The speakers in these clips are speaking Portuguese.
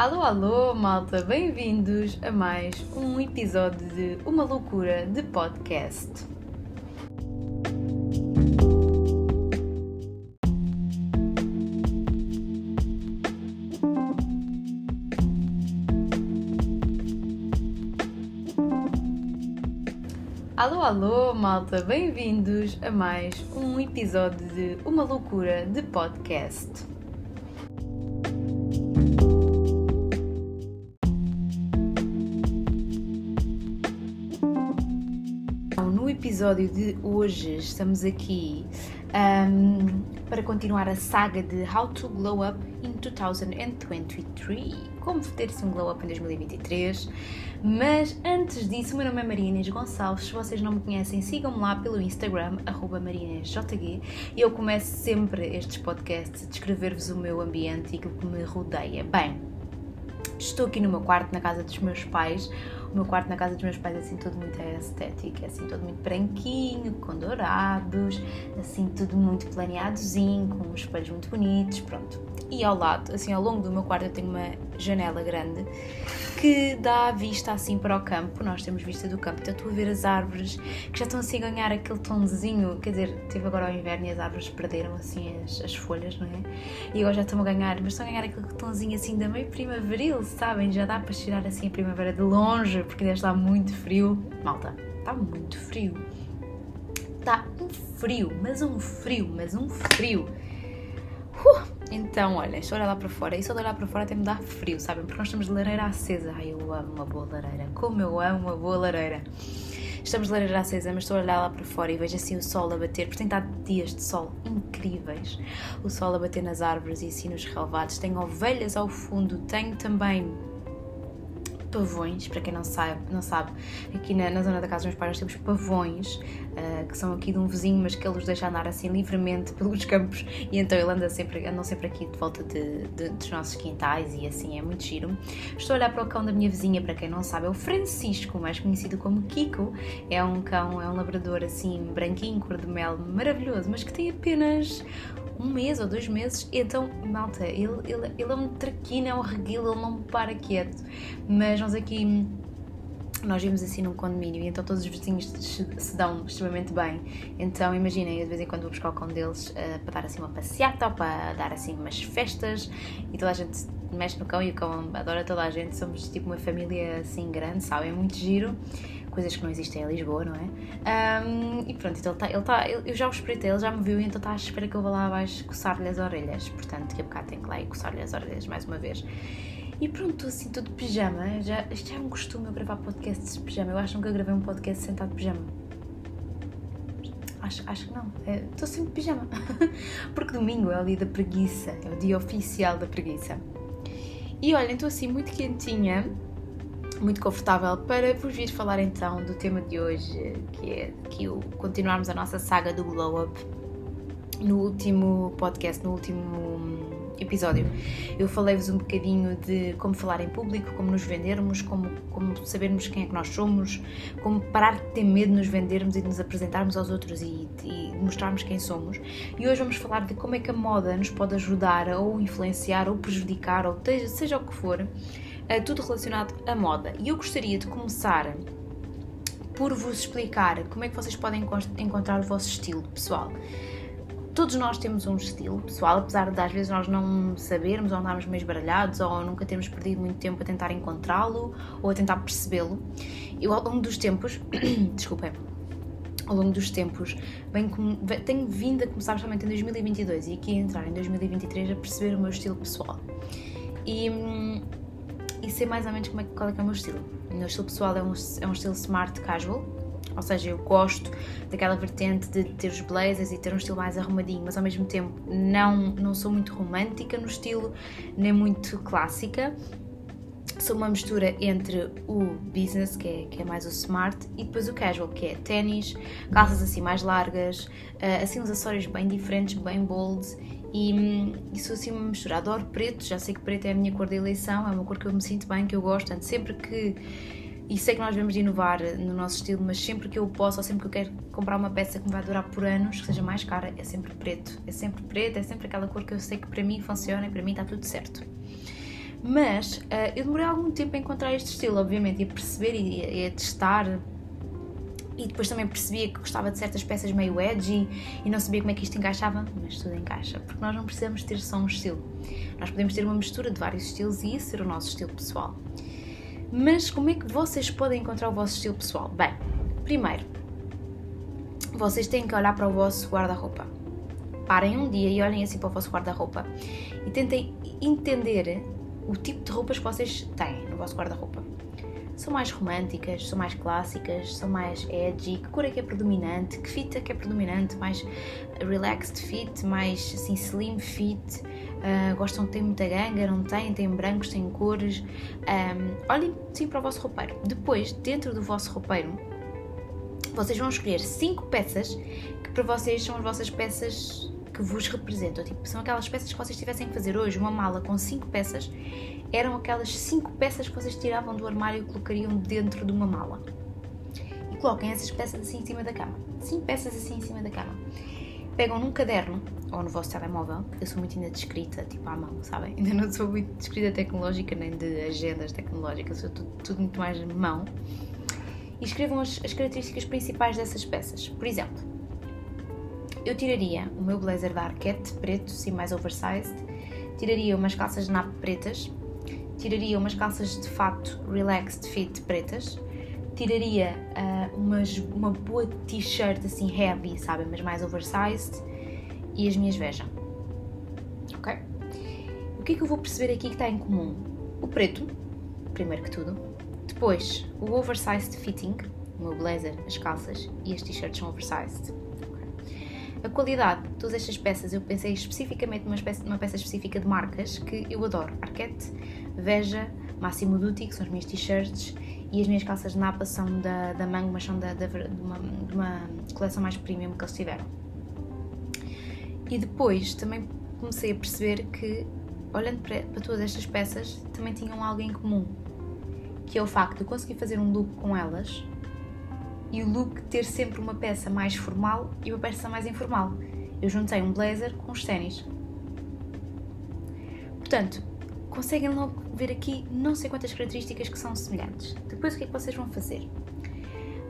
Alô, alô, malta, bem-vindos a mais um episódio de Uma Loucura de Podcast. Alô, alô, malta, bem-vindos a mais um episódio de Uma Loucura de Podcast. Episódio de hoje estamos aqui um, para continuar a saga de How to Glow Up in 2023. Como ter-se um glow up em 2023. Mas antes disso, o meu nome é Maria Gonçalves. Se vocês não me conhecem, sigam-me lá pelo Instagram, marianesjg. E eu começo sempre estes podcasts a descrever-vos o meu ambiente e aquilo que me rodeia. Bem, estou aqui no meu quarto, na casa dos meus pais o meu quarto na casa dos meus pais é assim tudo muito estético, é assim tudo muito branquinho, com dourados, assim tudo muito planeadozinho, com uns espelhos muito bonitos, pronto. E ao lado, assim ao longo do meu quarto eu tenho uma janela grande que dá vista assim para o campo, nós temos vista do campo, então estou a ver as árvores que já estão assim a ganhar aquele tonzinho, quer dizer, teve agora o inverno e as árvores perderam assim as, as folhas, não é? E agora já estão a ganhar, mas estão a ganhar aquele tonzinho assim da meio primaveril, sabem? Já dá para cheirar assim a primavera de longe, porque ainda está muito frio. Malta, está muito frio. Está um frio, mas um frio, mas um frio. Uh, então, olha, estou a olhar lá para fora e só de olhar para fora até me dá frio, sabem? Porque nós estamos de lareira acesa. Ai, eu amo uma boa lareira. Como eu amo uma boa lareira. Estamos de lareira acesa, mas estou a olhar lá para fora e vejo assim o sol a bater, porque tem estado dias de sol incríveis. O sol a bater nas árvores e assim nos relevados. Tenho ovelhas ao fundo, tenho também pavões, para quem não sabe, não sabe aqui na, na zona da casa dos meus pais nós temos pavões, uh, que são aqui de um vizinho, mas que ele os deixa andar assim livremente pelos campos e então ele anda sempre, andam sempre aqui de volta de, de, dos nossos quintais e assim é muito giro. Estou a olhar para o cão da minha vizinha, para quem não sabe, é o Francisco, mais conhecido como Kiko. É um cão, é um labrador assim branquinho, cor de mel, maravilhoso, mas que tem apenas um mês ou dois meses. Então, malta, ele, ele, ele é um traquino, é um reguilo, ele não para quieto. Mas nós aqui nós vimos assim num condomínio e então todos os vizinhos se dão extremamente bem. Então imaginem, eu de vez em quando vou buscar o cão deles uh, para dar assim uma passeata ou para dar assim umas festas e toda a gente mexe no cão e o cão adora toda a gente. Somos tipo uma família assim grande, sabem? É muito giro coisas que não existem em Lisboa, não é? Um, e pronto, então ele está, ele tá, eu já o espreitei, ele já me viu e então está à espera que eu vá lá abaixo coçar-lhe as orelhas. Portanto, que a bocado tenho que lá ir coçar-lhe as orelhas mais uma vez. E pronto, assim, tudo de pijama. Já, já é um costume eu gravar podcasts de pijama. Eu acho que nunca gravei um podcast sentado de pijama. Acho, acho que não. Estou é, sempre de pijama. Porque domingo é o dia da preguiça. É o dia oficial da preguiça. E olhem, estou assim muito quentinha muito confortável para vos vir falar então do tema de hoje, que é que o continuarmos a nossa saga do Glow Up. No último podcast, no último episódio, eu falei-vos um bocadinho de como falar em público, como nos vendermos, como, como sabermos quem é que nós somos, como parar de ter medo de nos vendermos e de nos apresentarmos aos outros e, e mostrarmos quem somos. E hoje vamos falar de como é que a moda nos pode ajudar ou influenciar ou prejudicar, ou seja o que for, uh, tudo relacionado à moda. E eu gostaria de começar por vos explicar como é que vocês podem encontrar o vosso estilo pessoal. Todos nós temos um estilo pessoal, apesar de às vezes nós não sabermos ou andarmos meio esbaralhados ou nunca termos perdido muito tempo a tentar encontrá-lo ou a tentar percebê-lo. Eu ao longo dos tempos, desculpem, ao longo dos tempos, bem, tenho vindo a começar justamente em 2022 e aqui a entrar em 2023 a perceber o meu estilo pessoal. E hum, e sei mais ou menos como é, qual é, que é o meu estilo. O meu estilo pessoal é um, é um estilo smart casual, ou seja, eu gosto daquela vertente de ter os blazers e ter um estilo mais arrumadinho, mas ao mesmo tempo não, não sou muito romântica no estilo, nem muito clássica. Sou uma mistura entre o business, que é, que é mais o smart, e depois o casual, que é ténis, calças assim mais largas, uh, assim uns acessórios bem diferentes, bem bold e, e sou assim uma mistura. Adoro preto, já sei que preto é a minha cor de eleição, é uma cor que eu me sinto bem, que eu gosto. Portanto, sempre que. E sei que nós devemos inovar no nosso estilo, mas sempre que eu posso, ou sempre que eu quero comprar uma peça que me vai durar por anos, que seja mais cara, é sempre preto. É sempre preto, é sempre aquela cor que eu sei que para mim funciona e para mim está tudo certo. Mas uh, eu demorei algum tempo a encontrar este estilo, obviamente, e a perceber e, e a testar e depois também percebia que gostava de certas peças meio edgy e não sabia como é que isto encaixava, mas tudo encaixa, porque nós não precisamos ter só um estilo. Nós podemos ter uma mistura de vários estilos e isso ser o nosso estilo pessoal. Mas como é que vocês podem encontrar o vosso estilo pessoal? Bem, primeiro, vocês têm que olhar para o vosso guarda-roupa. Parem um dia e olhem assim para o vosso guarda-roupa e tentem entender o tipo de roupas que vocês têm no vosso guarda-roupa são mais românticas, são mais clássicas, são mais edgy, que cor é que é predominante, que fit é que é predominante, mais relaxed fit, mais assim slim fit, uh, gostam de ter muita ganga, não têm, têm brancos, têm cores. Um, olhem sim para o vosso roupeiro. Depois, dentro do vosso roupeiro, vocês vão escolher 5 peças que para vocês são as vossas peças que vos representam. Tipo, são aquelas peças que vocês tivessem que fazer hoje, uma mala com 5 peças eram aquelas cinco peças que vocês tiravam do armário e colocariam dentro de uma mala. E coloquem essas peças assim em cima da cama. Cinco peças assim em cima da cama. Pegam num caderno ou no vosso telemóvel, eu sou muito ainda de escrita, tipo à mão, sabem? Ainda não sou muito de escrita tecnológica nem de agendas tecnológicas, sou tudo, tudo muito mais mão. E escrevam as, as características principais dessas peças. Por exemplo, eu tiraria o meu blazer da Arquette preto, sim mais oversized, tiraria umas calças de nap pretas, tiraria umas calças de fato relaxed fit pretas, tiraria uh, umas, uma boa t-shirt assim heavy, sabem, mas mais oversized e as minhas vejam. Ok? O que é que eu vou perceber aqui que está em comum? O preto, primeiro que tudo, depois o oversized fitting, o meu blazer, as calças e as t-shirts são oversized. A qualidade de todas estas peças, eu pensei especificamente numa, espécie, numa peça específica de marcas que eu adoro. Arquette, Veja, Massimo Dutti, que são as minhas t-shirts, e as minhas calças de napa são da, da Mango, mas são da, da, de, uma, de uma coleção mais premium que eles tiveram. E depois também comecei a perceber que, olhando para, para todas estas peças, também tinham algo em comum, que é o facto de eu conseguir fazer um look com elas e o look ter sempre uma peça mais formal e uma peça mais informal. Eu juntei um blazer com os ténis. Portanto, conseguem logo ver aqui não sei quantas características que são semelhantes. Depois o que é que vocês vão fazer?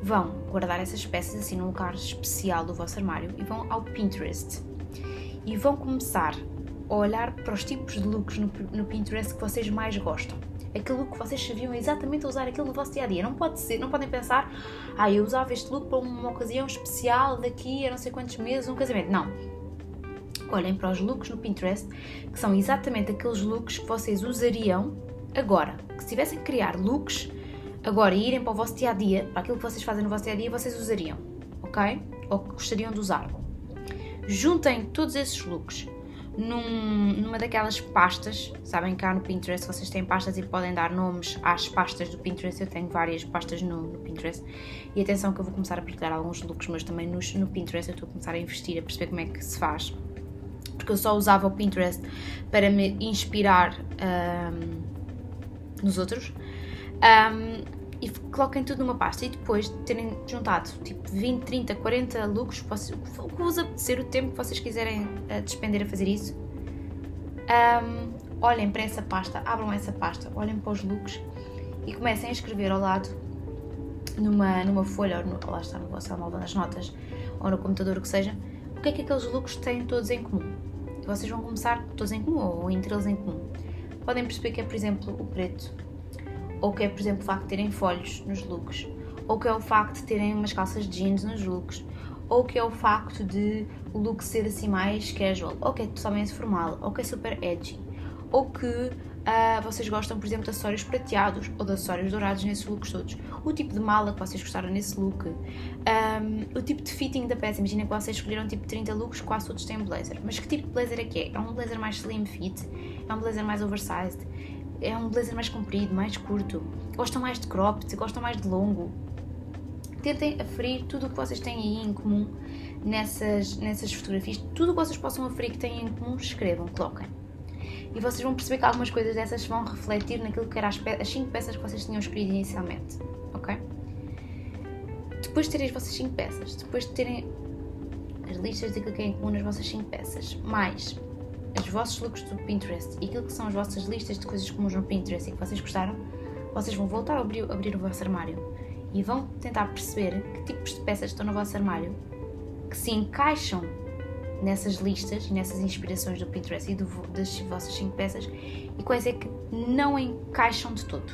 Vão guardar essas peças assim num lugar especial do vosso armário e vão ao Pinterest e vão começar a olhar para os tipos de looks no, no Pinterest que vocês mais gostam aquele look que vocês sabiam exatamente usar aquilo no vosso dia a dia. Não pode ser, não podem pensar, ah, eu usava este look para uma ocasião especial daqui a não sei quantos meses, um casamento. Não. Olhem para os looks no Pinterest, que são exatamente aqueles looks que vocês usariam agora. Que se tivessem que criar looks agora e irem para o vosso dia a dia, para aquilo que vocês fazem no vosso dia a dia, vocês usariam, ok? Ou gostariam de usar. Juntem todos esses looks num, numa daquelas pastas, sabem cá no Pinterest vocês têm pastas e podem dar nomes às pastas do Pinterest, eu tenho várias pastas no, no Pinterest. E atenção que eu vou começar a partilhar alguns looks mas também no, Pinterest. Eu estou a começar a investir, a perceber como é que se faz. Porque eu só usava o Pinterest para me inspirar um, nos outros. Um, e coloquem tudo numa pasta e depois de terem juntado tipo 20, 30, 40 looks, o que vos apetecer, o tempo que vocês quiserem uh, despender a fazer isso, um, olhem para essa pasta, abram essa pasta, olhem para os looks e comecem a escrever ao lado numa, numa folha, ou no, lá está no vosso telemóvel, nas notas, ou no computador, o que seja, o que é que aqueles looks têm todos em comum. E vocês vão começar todos em comum, ou entre eles em comum. Podem perceber que é, por exemplo, o preto, ou que é, por exemplo, o facto de terem folhos nos looks, ou que é o facto de terem umas calças jeans nos looks, ou que é o facto de o look ser assim mais casual, ou que é totalmente formal, ou que é super edgy, ou que uh, vocês gostam, por exemplo, de acessórios prateados ou de acessórios dourados nesses looks todos, o tipo de mala que vocês gostaram nesse look, um, o tipo de fitting da peça. Imagina que vocês escolheram tipo 30 looks, quase todos têm blazer, mas que tipo de blazer é que é? É um blazer mais slim fit? É um blazer mais oversized? É um blazer mais comprido, mais curto, gostam mais de cropped, gostam mais de longo. Tentem aferir tudo o que vocês têm aí em comum nessas, nessas fotografias, tudo o que vocês possam aferir que têm em comum, escrevam, coloquem. E vocês vão perceber que algumas coisas dessas vão refletir naquilo que eram as 5 peças que vocês tinham escolhido inicialmente, ok? Depois de terem as vossas 5 peças, depois de terem as listas daquilo que é em comum nas vossas 5 peças, mais os vossos looks do Pinterest e aquilo que são as vossas listas de coisas comuns no Pinterest e que vocês gostaram, vocês vão voltar a abrir, abrir o vosso armário e vão tentar perceber que tipos de peças estão no vosso armário que se encaixam nessas listas nessas inspirações do Pinterest e do, das vossas 5 peças e quais é que não encaixam de todo.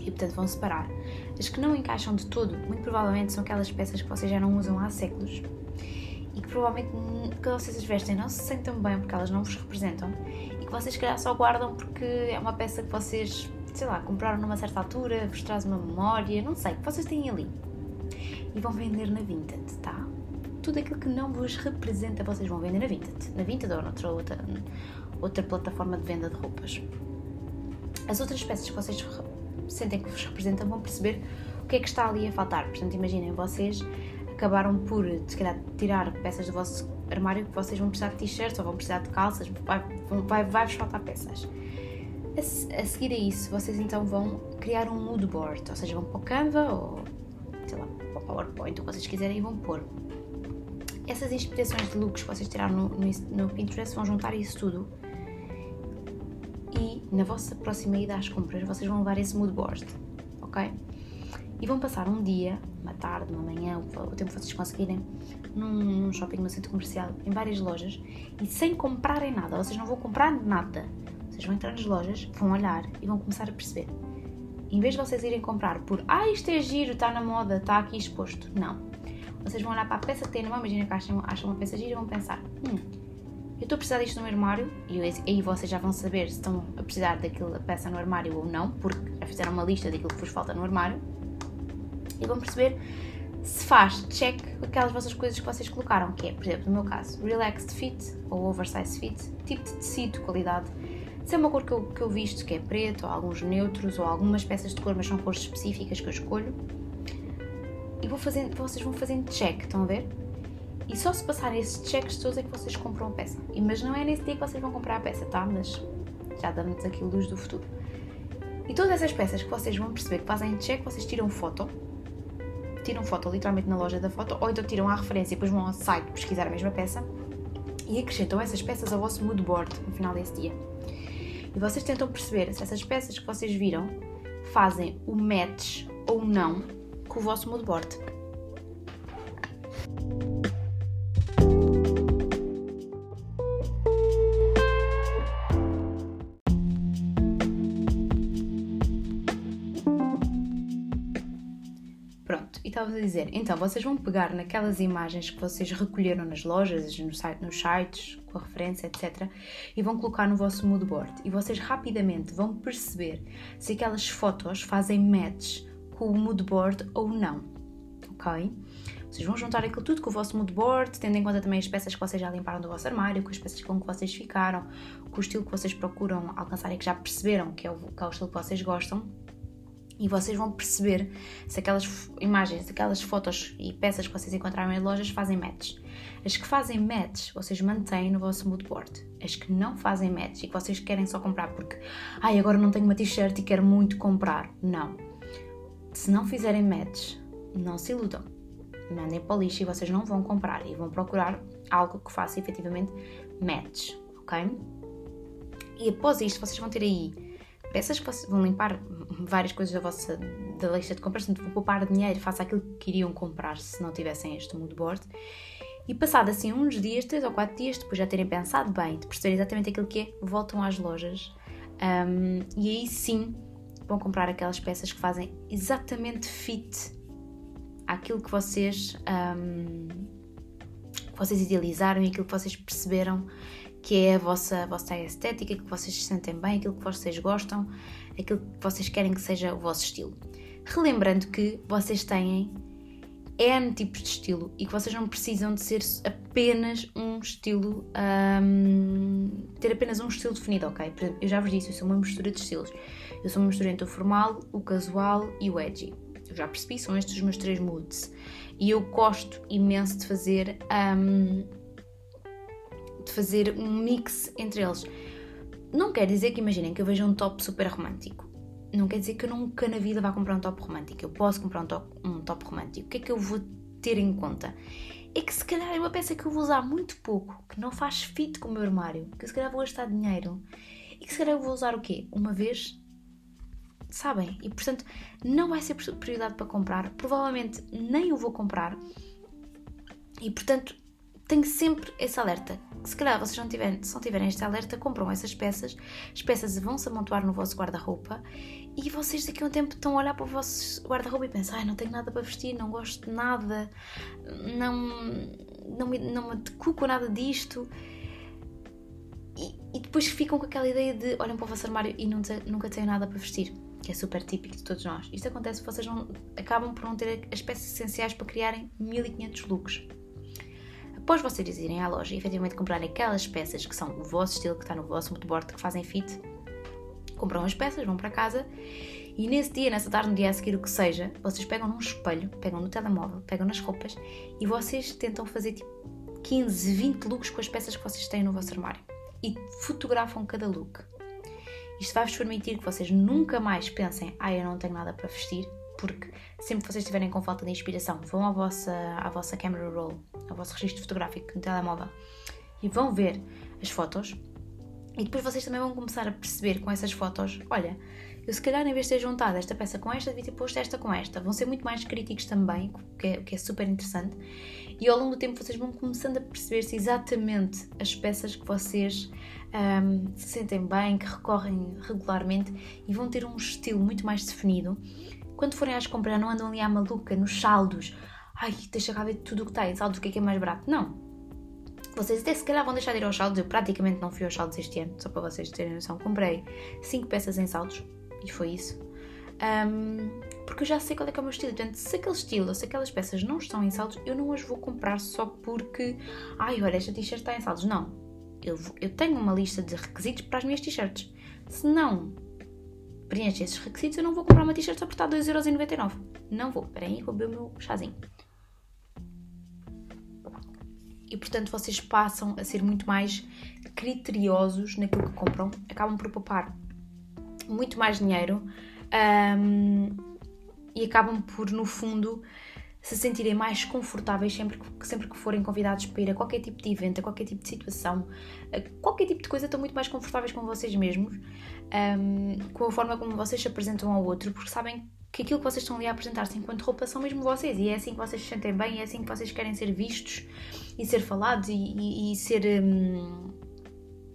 E portanto vão separar. As que não encaixam de todo, muito provavelmente são aquelas peças que vocês já não usam há séculos que provavelmente quando vocês as vestem não se sentem bem porque elas não vos representam e que vocês, se calhar, só guardam porque é uma peça que vocês, sei lá, compraram numa certa altura, vos traz uma memória, não sei, que vocês têm ali e vão vender na Vinted, tá? Tudo aquilo que não vos representa vocês vão vender na Vinted, na Vinted ou noutra outra, outra plataforma de venda de roupas. As outras peças que vocês sentem que vos representam vão perceber o que é que está ali a faltar. Portanto, imaginem, vocês acabaram por, se calhar, tirar peças do vosso armário que vocês vão precisar de t-shirts ou vão precisar de calças, vai, vai, vai faltar peças. A, a, seguir a isso, vocês então vão criar um mood board, ou seja, vão para o Canva ou, sei lá, para o PowerPoint, o que vocês quiserem, e vão pôr. Essas inspirações de looks que vocês tiraram no, no, no Pinterest vão juntar isso tudo e na vossa próxima ida às compras vocês vão levar esse mood board, ok? E vão passar um dia, uma tarde, uma manhã, o tempo que vocês conseguirem, num, num shopping, num centro comercial, em várias lojas e sem comprarem nada. Vocês não vão comprar nada. Vocês vão entrar nas lojas, vão olhar e vão começar a perceber. Em vez de vocês irem comprar por ah, isto é giro, está na moda, está aqui exposto. Não. Vocês vão olhar para a peça que tem na mão, imagina que acham, acham uma peça gira e vão pensar: hum, eu estou a precisar disto no armário, e aí vocês já vão saber se estão a precisar daquela peça no armário ou não, porque já fizeram uma lista daquilo que vos falta no armário e vão perceber se faz check aquelas vossas coisas que vocês colocaram, que é, por exemplo, no meu caso, relaxed fit ou oversized fit, tipo de tecido, qualidade, se é uma cor que eu, que eu visto, que é preto, ou alguns neutros, ou algumas peças de cor, mas são cores específicas que eu escolho, e vou fazendo, vocês vão fazendo check, estão a ver? E só se passarem esses checks todos é que vocês compram a peça. E, mas não é nesse dia que vocês vão comprar a peça, tá? Mas já damos aqui luz do futuro. E todas essas peças que vocês vão perceber que fazem check, vocês tiram foto tiram foto literalmente na loja da foto, ou então tiram a referência e depois vão ao site pesquisar a mesma peça e acrescentam essas peças ao vosso mood board no final desse dia. E vocês tentam perceber se essas peças que vocês viram fazem o match ou não com o vosso mood board. Estavas a dizer, então vocês vão pegar naquelas imagens que vocês recolheram nas lojas, no site, nos sites, com a referência, etc., e vão colocar no vosso mood board. E vocês rapidamente vão perceber se aquelas fotos fazem match com o mood board ou não. Ok? Vocês vão juntar aquilo tudo com o vosso mood board, tendo em conta também as peças que vocês já limparam do vosso armário, com as peças com que vocês ficaram, com o estilo que vocês procuram alcançar e que já perceberam que é o, que é o estilo que vocês gostam e vocês vão perceber se aquelas imagens, aquelas fotos e peças que vocês encontraram em lojas fazem match. As que fazem match, vocês mantêm no vosso mood board. As que não fazem match e que vocês querem só comprar porque, ai, agora não tenho uma t-shirt e quero muito comprar. Não. Se não fizerem match, não se iludam. Mandem para o lixo e vocês não vão comprar e vão procurar algo que faça efetivamente match, ok? E após isto, vocês vão ter aí peças que vocês vão limpar várias coisas da vossa da lista de compras, portanto, vão poupar dinheiro, faça aquilo que queriam comprar se não tivessem este mood board. E passado assim uns dias, três ou quatro dias, depois já terem pensado bem, de perceber exatamente aquilo que é, voltam às lojas um, e aí sim vão comprar aquelas peças que fazem exatamente fit àquilo que vocês, um, que vocês idealizaram e aquilo que vocês perceberam que é a vossa, a vossa estética, que vocês se sentem bem, aquilo que vocês gostam, aquilo que vocês querem que seja o vosso estilo. Relembrando que vocês têm N tipos de estilo e que vocês não precisam de ser apenas um estilo, um, ter apenas um estilo definido, ok? Eu já vos disse, eu sou uma mistura de estilos. Eu sou uma mistura entre o formal, o casual e o edgy. Eu já percebi, são estes os meus três moods. E eu gosto imenso de fazer um, de fazer um mix entre eles. Não quer dizer que imaginem que eu veja um top super romântico. Não quer dizer que eu nunca na vida vá comprar um top romântico. Eu posso comprar um top, um top romântico. O que é que eu vou ter em conta? é que se calhar é uma peça que eu vou usar muito pouco, que não faz fit com o meu armário, que se calhar vou gastar dinheiro e que se calhar eu vou usar o quê? Uma vez? Sabem? E portanto não vai ser prioridade para comprar, provavelmente nem o vou comprar e portanto tenho sempre esse alerta. Se calhar vocês não tiverem, se não tiverem este alerta, compram essas peças, as peças vão se amontoar no vosso guarda-roupa e vocês daqui a um tempo estão a olhar para o vosso guarda-roupa e pensam: ai, não tenho nada para vestir, não gosto de nada, não, não, me, não me adequo nada disto. E, e, depois ficam com aquela ideia de olham para o vosso armário e te, nunca têm nada para vestir, que é super típico de todos nós. Isto acontece vocês não, acabam por não ter as peças essenciais para criarem 1500 looks. Após vocês irem à loja e efetivamente comprarem aquelas peças que são o vosso estilo, que está no vosso moodboard, que fazem fit, compram as peças, vão para casa e nesse dia, nessa tarde, no dia a seguir, o que seja, vocês pegam num espelho, pegam no telemóvel, pegam nas roupas e vocês tentam fazer tipo 15, 20 looks com as peças que vocês têm no vosso armário e fotografam cada look. Isto vai-vos permitir que vocês nunca mais pensem, ah, eu não tenho nada para vestir, porque sempre que vocês estiverem com falta de inspiração, vão à vossa, à vossa camera roll, ao vosso registro fotográfico no telemóvel e vão ver as fotos. E depois vocês também vão começar a perceber com essas fotos: olha, eu se calhar em vez de ter juntado esta peça com esta, devia ter posto esta com esta. Vão ser muito mais críticos também, o que é, que é super interessante. E ao longo do tempo vocês vão começando a perceber-se exatamente as peças que vocês um, se sentem bem, que recorrem regularmente e vão ter um estilo muito mais definido quando forem às compras, não andam ali à maluca, nos saldos. Ai, deixa cá ver tudo o que está em saldos, o que é que é mais barato. Não. Vocês até se calhar vão deixar de ir aos saldos. Eu praticamente não fui aos saldos este ano, só para vocês terem noção. Comprei 5 peças em saldos e foi isso. Um, porque eu já sei qual é que é o meu estilo. Portanto, se aquele estilo, se aquelas peças não estão em saldos, eu não as vou comprar só porque, ai, olha, esta t-shirt está em saldos. Não. Eu, eu tenho uma lista de requisitos para as minhas t-shirts. Se não preenche esses requisitos, eu não vou comprar uma t-shirt só por estar 2,99€. Não vou. Espera aí, vou beber o meu chazinho. E portanto vocês passam a ser muito mais criteriosos naquilo que compram, acabam por poupar muito mais dinheiro um, e acabam por, no fundo, se sentirem mais confortáveis sempre que, sempre que forem convidados para ir a qualquer tipo de evento, a qualquer tipo de situação, qualquer tipo de coisa, estão muito mais confortáveis com vocês mesmos, um, com a forma como vocês se apresentam ao outro, porque sabem que aquilo que vocês estão ali a apresentar-se enquanto roupa são mesmo vocês, e é assim que vocês se sentem bem, é assim que vocês querem ser vistos e ser falados e, e, e ser. Um,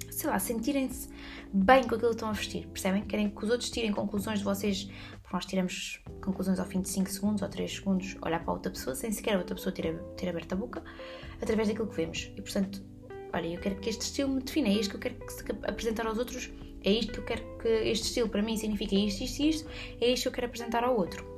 sei lá, sentirem-se bem com aquilo que estão a vestir, percebem? Querem que os outros tirem conclusões de vocês porque nós tiramos conclusões ao fim de 5 segundos ou 3 segundos, olhar para outra pessoa sem sequer a outra pessoa ter, ter aberto a boca, através daquilo que vemos. E portanto, olha, eu quero que este estilo me defina, é isto que eu quero que apresentar aos outros, é isto que eu quero que este estilo para mim significa isto, isto e isto, é isto que eu quero apresentar ao outro.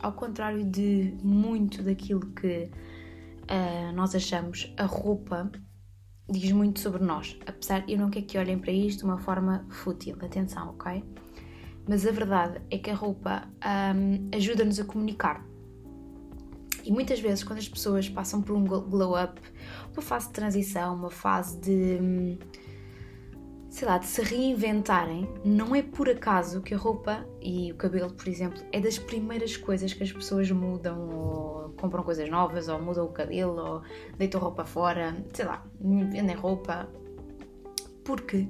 Ao contrário de muito daquilo que uh, nós achamos, a roupa diz muito sobre nós. Apesar eu não quero que olhem para isto de uma forma fútil, atenção, ok? Mas a verdade é que a roupa um, ajuda-nos a comunicar. E muitas vezes, quando as pessoas passam por um glow up, uma fase de transição, uma fase de. Hum, sei lá, de se reinventarem, não é por acaso que a roupa e o cabelo, por exemplo, é das primeiras coisas que as pessoas mudam ou compram coisas novas ou mudam o cabelo ou deitam roupa fora, sei lá, vendem roupa. Porque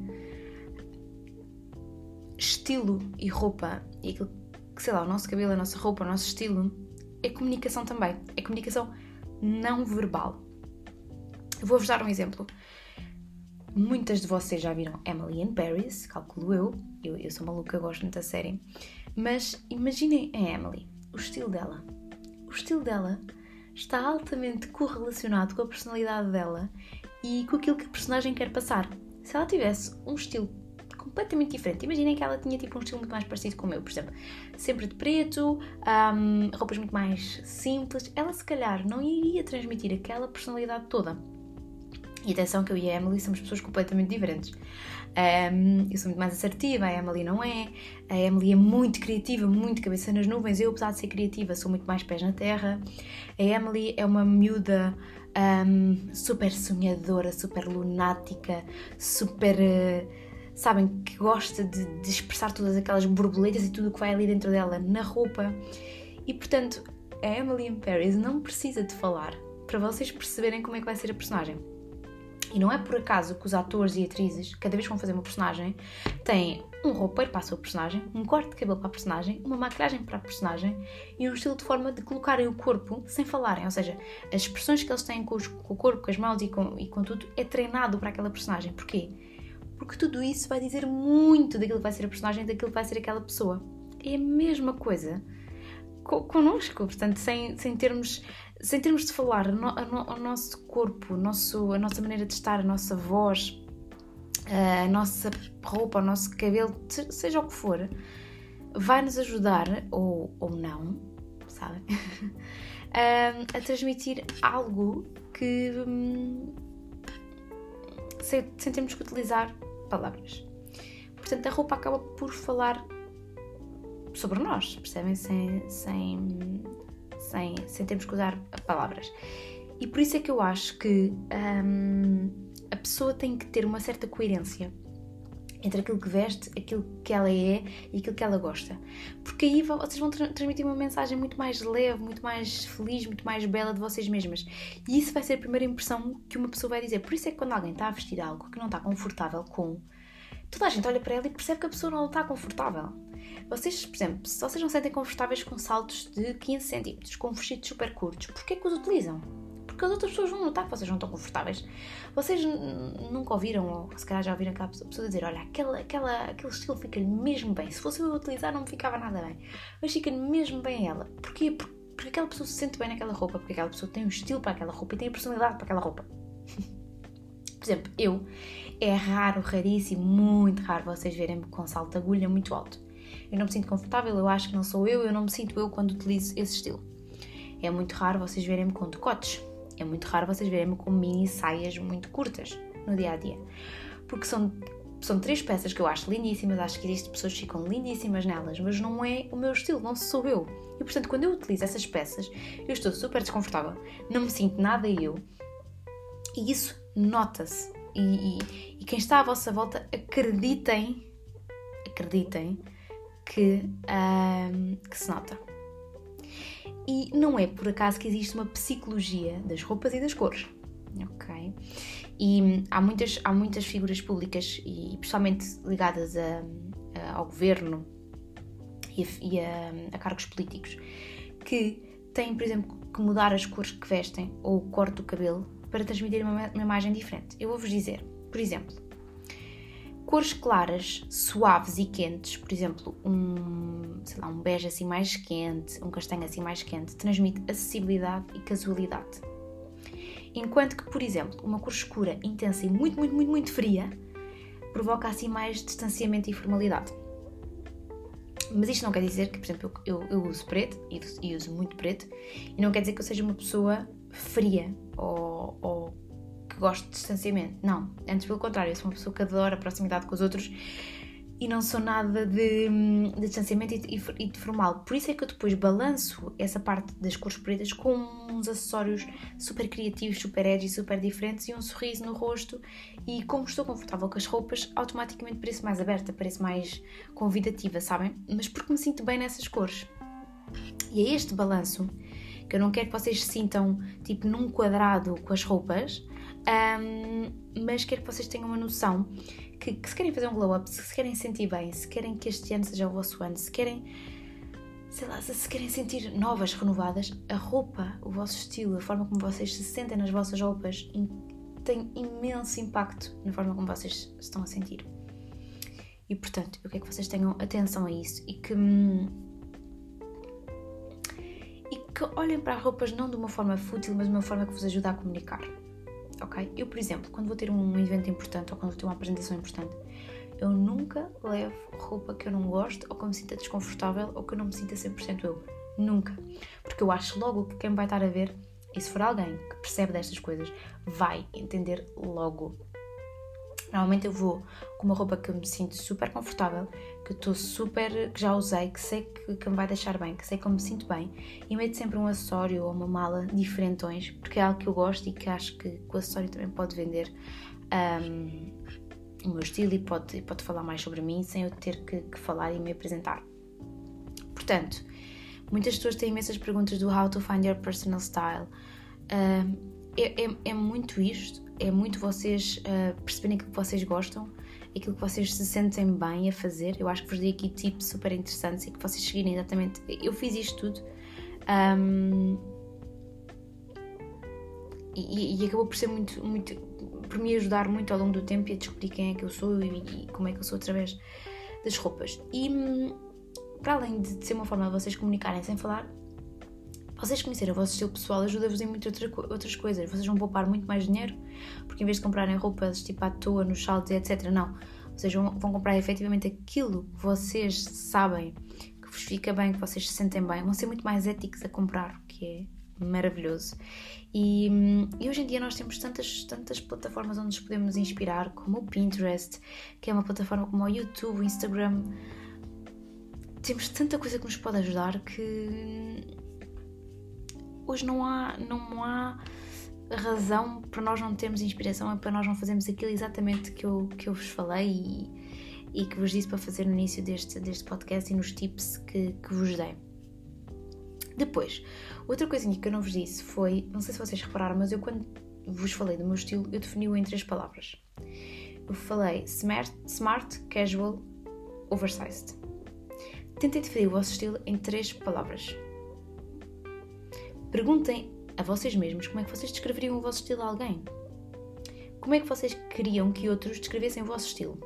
estilo e roupa e aquilo que, sei lá, o nosso cabelo, a nossa roupa, o nosso estilo é comunicação também. É comunicação não verbal. Vou-vos dar um exemplo. Muitas de vocês já viram Emily in Paris, calculo eu. Eu, eu sou maluca, gosto muito da série. Mas imaginem a Emily, o estilo dela. O estilo dela está altamente correlacionado com a personalidade dela e com aquilo que a personagem quer passar. Se ela tivesse um estilo completamente diferente, imaginem que ela tinha tipo um estilo muito mais parecido com o meu, por exemplo, sempre de preto, um, roupas muito mais simples, ela se calhar não iria transmitir aquela personalidade toda. E atenção que eu e a Emily somos pessoas completamente diferentes. Um, eu sou muito mais assertiva, a Emily não é. A Emily é muito criativa, muito cabeça nas nuvens. Eu, apesar de ser criativa, sou muito mais pés na terra. A Emily é uma miúda um, super sonhadora, super lunática, super. Uh, sabem, que gosta de, de expressar todas aquelas borboletas e tudo o que vai ali dentro dela na roupa. E portanto, a Emily in Paris não precisa de falar para vocês perceberem como é que vai ser a personagem. E não é por acaso que os atores e atrizes, cada vez que vão fazer uma personagem, têm um roupeiro para a sua personagem, um corte de cabelo para a personagem, uma maquilhagem para a personagem e um estilo de forma de colocarem o corpo sem falarem. Ou seja, as expressões que eles têm com, os, com o corpo, com as mãos e com, e com tudo é treinado para aquela personagem. Porquê? Porque tudo isso vai dizer muito daquilo que vai ser a personagem, daquilo que vai ser aquela pessoa. É a mesma coisa connosco, portanto, sem, sem, termos, sem termos de falar, o nosso corpo, nosso, a nossa maneira de estar, a nossa voz, a nossa roupa, o nosso cabelo, seja o que for, vai nos ajudar, ou, ou não, sabem, a, a transmitir algo que hum, sem, sem termos que utilizar palavras. Portanto, a roupa acaba por falar sobre nós, percebem? Sem, sem, sem, sem termos que usar palavras. E por isso é que eu acho que hum, a pessoa tem que ter uma certa coerência entre aquilo que veste, aquilo que ela é e aquilo que ela gosta. Porque aí vocês vão tra transmitir uma mensagem muito mais leve, muito mais feliz, muito mais bela de vocês mesmas. E isso vai ser a primeira impressão que uma pessoa vai dizer. Por isso é que quando alguém está a vestir algo que não está confortável com, toda a gente olha para ela e percebe que a pessoa não está confortável. Vocês, por exemplo, se vocês não se sentem confortáveis com saltos de 15 cm, com vestidos super curtos, porquê que os utilizam? Porque as outras pessoas vão notar que vocês não estão confortáveis. Vocês nunca ouviram, ou se calhar já ouviram aquela pessoa dizer: Olha, aquela, aquela, aquele estilo fica-lhe mesmo bem. Se fosse eu utilizar, não me ficava nada bem. Mas fica-lhe mesmo bem a ela. Porquê? Porque aquela pessoa se sente bem naquela roupa, porque aquela pessoa tem um estilo para aquela roupa e tem a personalidade para aquela roupa. por exemplo, eu, é raro, raríssimo, muito raro vocês verem-me com salto de agulha muito alto. Eu não me sinto confortável, eu acho que não sou eu, eu não me sinto eu quando utilizo esse estilo. É muito raro vocês verem-me com decotes. É muito raro vocês verem-me com mini saias muito curtas no dia a dia. Porque são, são três peças que eu acho lindíssimas, acho que existem pessoas que ficam lindíssimas nelas, mas não é o meu estilo, não sou eu. E portanto, quando eu utilizo essas peças, eu estou super desconfortável, não me sinto nada eu. E isso nota-se e, e, e quem está à vossa volta acreditem, acreditem que, um, que se nota. E não é por acaso que existe uma psicologia das roupas e das cores, ok? E há muitas, há muitas figuras públicas, e principalmente ligadas a, a, ao governo e, a, e a, cargos políticos, que têm, por exemplo, que mudar as cores que vestem ou o corte do cabelo para transmitir uma, uma imagem diferente. Eu vou-vos dizer, por exemplo, cores claras, suaves e quentes, por exemplo, um, sei lá, um bege assim mais quente, um castanho assim mais quente, transmite acessibilidade e casualidade. Enquanto que, por exemplo, uma cor escura, intensa e muito, muito, muito, muito fria provoca assim mais distanciamento e formalidade. Mas isto não quer dizer que, por exemplo, eu, eu, uso preto e, uso muito preto, e não quer dizer que eu seja uma pessoa fria ou, ou gosto de distanciamento. Não, antes pelo contrário, eu sou uma pessoa que adora proximidade com os outros e não sou nada de, de distanciamento e, e, e, de formal. Por isso é que eu depois balanço essa parte das cores pretas com uns acessórios super criativos, super edgy, super diferentes e um sorriso no rosto. E como estou confortável com as roupas, automaticamente pareço mais aberta, pareço mais convidativa, sabem? Mas porque me sinto bem nessas cores. E é este balanço que eu não quero que vocês se sintam tipo num quadrado com as roupas, um, mas quero que vocês tenham uma noção que, que se querem fazer um glow up, se, querem sentir bem, se querem que este ano seja o vosso ano, se querem sei lá, se querem sentir novas, renovadas, a roupa, o vosso estilo, a forma como vocês se sentem nas vossas roupas tem imenso impacto na forma como vocês estão a sentir. E portanto, eu quero que vocês tenham atenção a isso e que. Hum, que olhem para as roupas não de uma forma fútil, mas de uma forma que vos ajuda a comunicar. Ok? Eu, por exemplo, quando vou ter um evento importante ou quando vou ter uma apresentação importante, eu nunca levo roupa que eu não gosto ou que eu me sinta desconfortável ou que eu não me sinta 100% eu. Nunca. Porque eu acho logo que quem vai estar a ver E se for alguém que percebe destas coisas, vai entender logo. Normalmente eu vou com uma roupa que me sinto super confortável, que estou super, que já usei, que sei que, que, me vai deixar bem, que sei que me sinto bem, e meto sempre um acessório ou uma mala diferentões, porque é algo que eu gosto e que acho que, o acessório também pode vender um, o meu estilo e pode, pode falar mais sobre mim sem eu ter que, que falar e me apresentar. Portanto, muitas pessoas têm imensas perguntas do How to Find Your Personal Style. Uh, é, é, é, muito isto, é muito vocês uh, perceberem que vocês gostam, aquilo que vocês se sentem bem a fazer. Eu acho que vos dei aqui tips super interessantes e que vocês seguirem exatamente. Eu fiz isto tudo. Um, e, e, acabou por ser muito, muito, por me ajudar muito ao longo do tempo e a descobrir quem é que eu sou e, e como é que eu sou através das roupas. E hum, para além de ser uma forma de vocês comunicarem sem falar, vocês conhecerem o vosso estilo pessoal ajuda-vos em muitas outras coisas. Vocês vão poupar muito mais dinheiro, porque em vez de comprarem roupas tipo à toa, nos saltos, etc., não. Vocês vão, vão comprar efetivamente aquilo que vocês sabem que vos fica bem, que vocês se sentem bem. Vão ser muito mais éticos a comprar, o que é maravilhoso. E, e, hoje em dia nós temos tantas, tantas plataformas onde nos podemos inspirar, como o Pinterest, que é uma plataforma como o YouTube, o Instagram temos tanta coisa que nos pode ajudar que hoje não há, não há razão para nós não termos inspiração, é para nós não fazermos aquilo exatamente que eu, que eu vos falei e, e que vos disse para fazer no início deste, deste podcast e nos tips que, que vos dei. Depois, outra coisinha que eu não vos disse foi, não sei se vocês repararam, mas eu quando vos falei do meu estilo, eu defini-o em três palavras. Eu falei smart, smart casual, oversized. Tentem definir o vosso estilo em três palavras. Perguntem a vocês mesmos como é que vocês descreveriam o vosso estilo a alguém. Como é que vocês queriam que outros descrevessem o vosso estilo?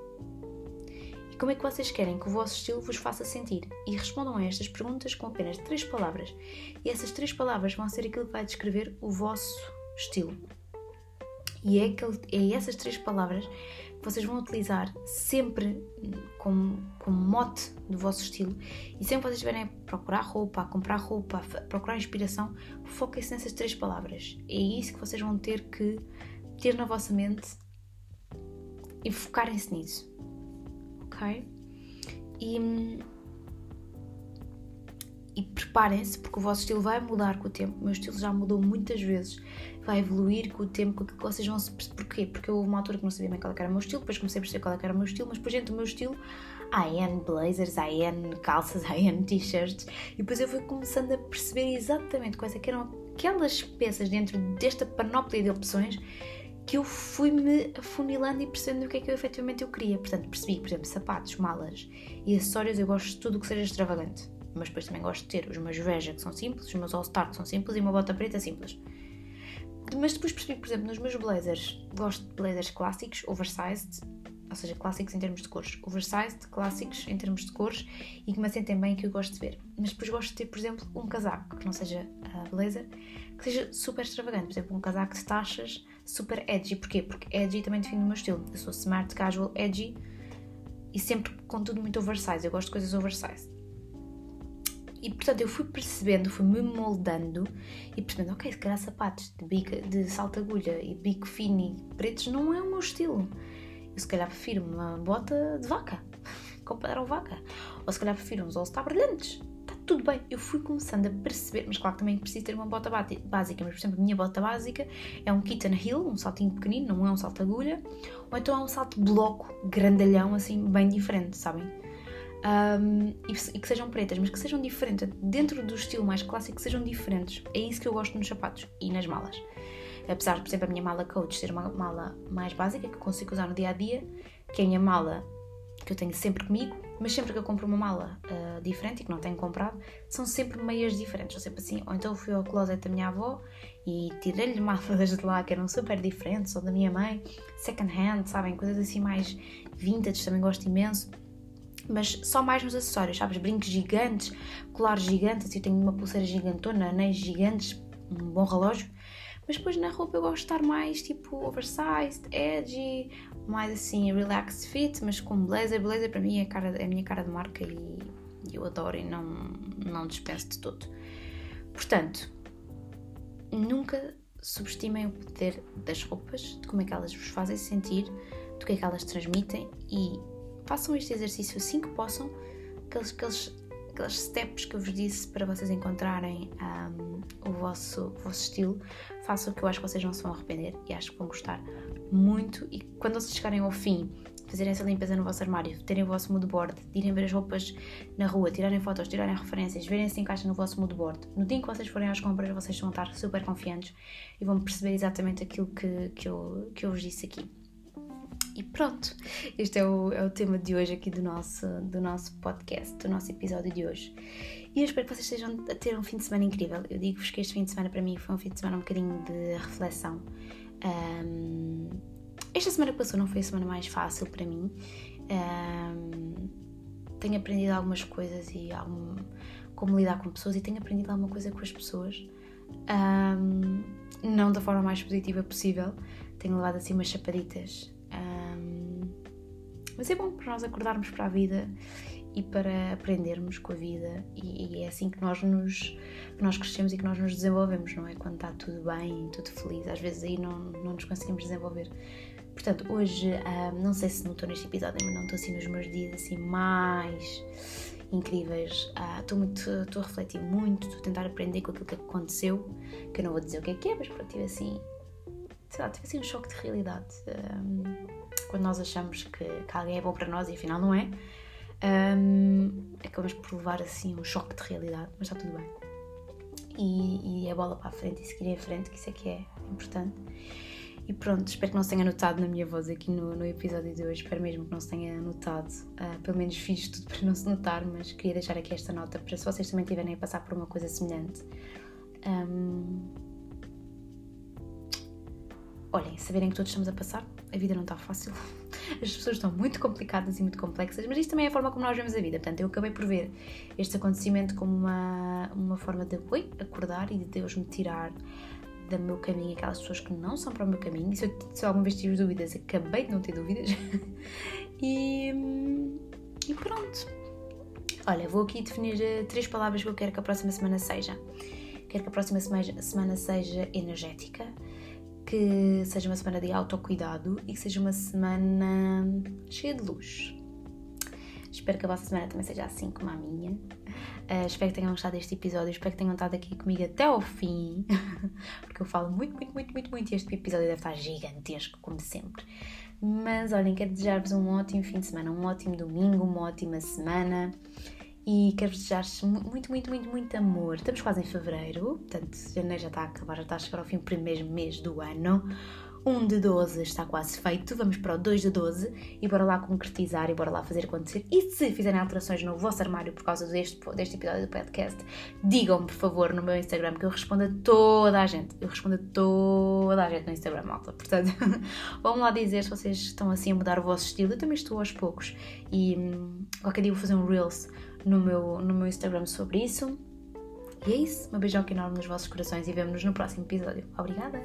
E como é que vocês querem que o vosso estilo vos faça sentir? E respondam a estas perguntas com apenas três palavras. E essas três palavras vão ser aquilo que vai descrever o vosso estilo. E é, aquele, é essas três palavras que vocês vão utilizar sempre como, como mote do vosso estilo. E sempre que vocês estiverem a procurar roupa, a comprar roupa, a procurar inspiração, foquem-se nessas três palavras. É isso que vocês vão ter que ter na vossa mente e focarem-se nisso. Ok? E e preparem-se porque o vosso estilo vai mudar com o tempo. O meu estilo já mudou muitas vezes, vai evoluir com o tempo, com aquilo que vocês vão se. Porquê? Porque houve uma altura que não sabia bem qual era o meu estilo, depois comecei a perceber qual era o meu estilo, mas depois dentro do meu estilo há N blazers, há N calças, há N t-shirts, e depois eu fui começando a perceber exatamente quais é eram aquelas peças dentro desta panóplia de opções que eu fui-me afunilando e percebendo o que é que eu efetivamente eu queria. Portanto, percebi, por exemplo, sapatos, malas e acessórios, eu gosto de tudo que seja extravagante mas depois também gosto de ter os meus Veja que são simples, os meus All-Star que são simples e uma bota preta simples. Mas depois percebi, por exemplo, nos meus blazers, gosto de blazers clássicos, oversized, ou seja, clássicos em termos de cores, oversized, clássicos em termos de cores e que me assentem bem que eu gosto de ver. Mas depois gosto de ter, por exemplo, um casaco que não seja uh, blazer, que seja super extravagante, por exemplo, um casaco de taxas super edgy. Porquê? Porque edgy também define o meu estilo. Eu sou smart, casual, edgy e sempre com tudo muito oversized. Eu gosto de coisas oversized. E portanto eu fui percebendo, fui me moldando e percebendo, ok, se calhar sapatos de, bica, de salto agulha e bico fino e pretos não é o meu estilo. Eu se calhar prefiro uma bota de vaca, com padrão vaca. Ou se calhar prefiro uns all-star brilhantes. Está tudo bem. Eu fui começando a perceber, mas claro que também preciso ter uma bota básica. Mas por exemplo, a minha bota básica é um kitten heel, um saltinho pequenino, não é um salto agulha. Ou então é um salto bloco, grandalhão, assim, bem diferente, sabem? Um, e, e, que sejam pretas, mas que sejam diferentes, dentro do estilo mais clássico, que sejam diferentes. É isso que eu gosto nos sapatos e nas malas. Apesar por exemplo, a minha mala coach ser uma mala mais básica, que consigo usar no dia a dia, que é a minha mala que eu tenho sempre comigo, mas sempre que eu compro uma mala uh, diferente e que não tenho comprado, são sempre meias diferentes, ou sempre assim. Ou então fui ao closet da minha avó e tirei-lhe malas de lá que eram super diferentes, ou da minha mãe, second hand, sabem? Coisas assim mais vintage, também gosto imenso mas só mais nos acessórios, sabes? Brincos gigantes, colares gigantes, eu tenho uma pulseira gigantona, anéis gigantes, um bom relógio. Mas depois na roupa eu gosto de estar mais tipo oversized, edgy, mais assim relaxed fit, mas com blazer. Blazer para mim é cara, é a minha cara de marca e, eu adoro e não, não dispenso de todo. Portanto, nunca subestimem o poder das roupas, de como é que elas vos fazem sentir, do que é que elas transmitem e façam este exercício assim que possam, aqueles, aqueles, aqueles steps que eu vos disse para vocês encontrarem um, o, vosso, o vosso estilo, façam que eu acho que vocês não se vão arrepender e acho que vão gostar muito. E quando vocês chegarem ao fim, fazerem essa limpeza no vosso armário, terem o vosso mood board, irem ver as roupas na rua, tirarem fotos, tirarem referências, verem se encaixa no vosso mood board. No dia em que vocês forem às compras, vocês vão estar super confiantes e vão perceber exatamente aquilo que, que, eu, que eu vos disse aqui. E pronto, este é o, é o tema de hoje aqui do nosso, do nosso podcast, do nosso episódio de hoje. E eu espero que vocês estejam a ter um fim de semana incrível. Eu digo-vos que este fim de semana para mim foi um fim de semana um bocadinho de reflexão. Um, esta semana que passou não foi a semana mais fácil para mim. Um, tenho aprendido algumas coisas e algum, como lidar com pessoas e tenho aprendido alguma coisa com as pessoas. Um, não da forma mais positiva possível. Tenho levado assim umas chapaditas. Um, mas é bom para nós acordarmos para a vida e para aprendermos com a vida e, e, é assim que nós nos nós crescemos e que nós nos desenvolvemos, não é? Quando está tudo bem, tudo feliz, às vezes aí não, não nos conseguimos desenvolver. Portanto, hoje, um, não sei se notou neste episódio, mas não estou assim nos meus dias assim mais incríveis. Uh, estou muito, estou a refletir muito, estou a tentar aprender com aquilo que aconteceu, que eu não vou dizer o que é que é, mas pronto, tive assim, sei lá, tive assim um choque de realidade. Um, quando nós achamos que, que, alguém é bom para nós e afinal não é, um, acabamos por levar assim um choque de realidade, mas está tudo bem. E, e a bola para a frente e seguir em frente, que isso é que é importante. E pronto, espero que não se tenha notado na minha voz aqui no, no episódio de hoje. Espero mesmo que não se tenha notado. Uh, pelo menos fiz tudo para não se notar, mas queria deixar aqui esta nota para se vocês também estiverem a passar por uma coisa semelhante. Um... Olhem, saberem que todos estamos a passar, a vida não está fácil. As pessoas estão muito complicadas e muito complexas, mas isto também é a forma como nós vemos a vida. Portanto, eu acabei por ver este acontecimento como uma, uma forma de oi, acordar e de Deus me tirar do meu caminho, aquelas pessoas que não são para o meu caminho. E se eu, se alguma vez tive dúvidas, acabei de não ter dúvidas. e, e pronto. Olha, vou aqui definir eh, três palavras que eu quero que a próxima semana seja. Quero que a próxima semana seja energética, que seja uma semana de autocuidado e que seja uma semana cheia de luz. Espero que a vossa semana também seja assim como a minha. Uh, espero que tenham gostado deste episódio. Espero que tenham estado aqui comigo até ao fim. Porque eu falo muito, muito, muito, muito, muito. E este episódio deve estar gigantesco, como sempre. Mas olhem, quero desejar-vos um ótimo fim de semana, um ótimo domingo, uma ótima semana. E quero desejar-vos muito, muito, muito, muito amor. Estamos quase em fevereiro, portanto, janeiro já está a acabar, já está a chegar ao fim do primeiro mês do ano. 1 de 12 está quase feito, vamos para o 2 de 12 e bora lá concretizar e bora lá fazer acontecer. E se fizerem alterações no vosso armário por causa deste, deste episódio do podcast, digam-me por favor no meu Instagram que eu respondo a toda a gente. Eu respondo a toda a gente no Instagram, malta. Portanto, vamos lá dizer se vocês estão assim a mudar o vosso estilo. Eu também estou aos poucos e hum, qualquer dia vou fazer um Reels no meu, no meu Instagram sobre isso. E é isso. Um beijão enorme nos vossos corações e vemo-nos no próximo episódio. Obrigada!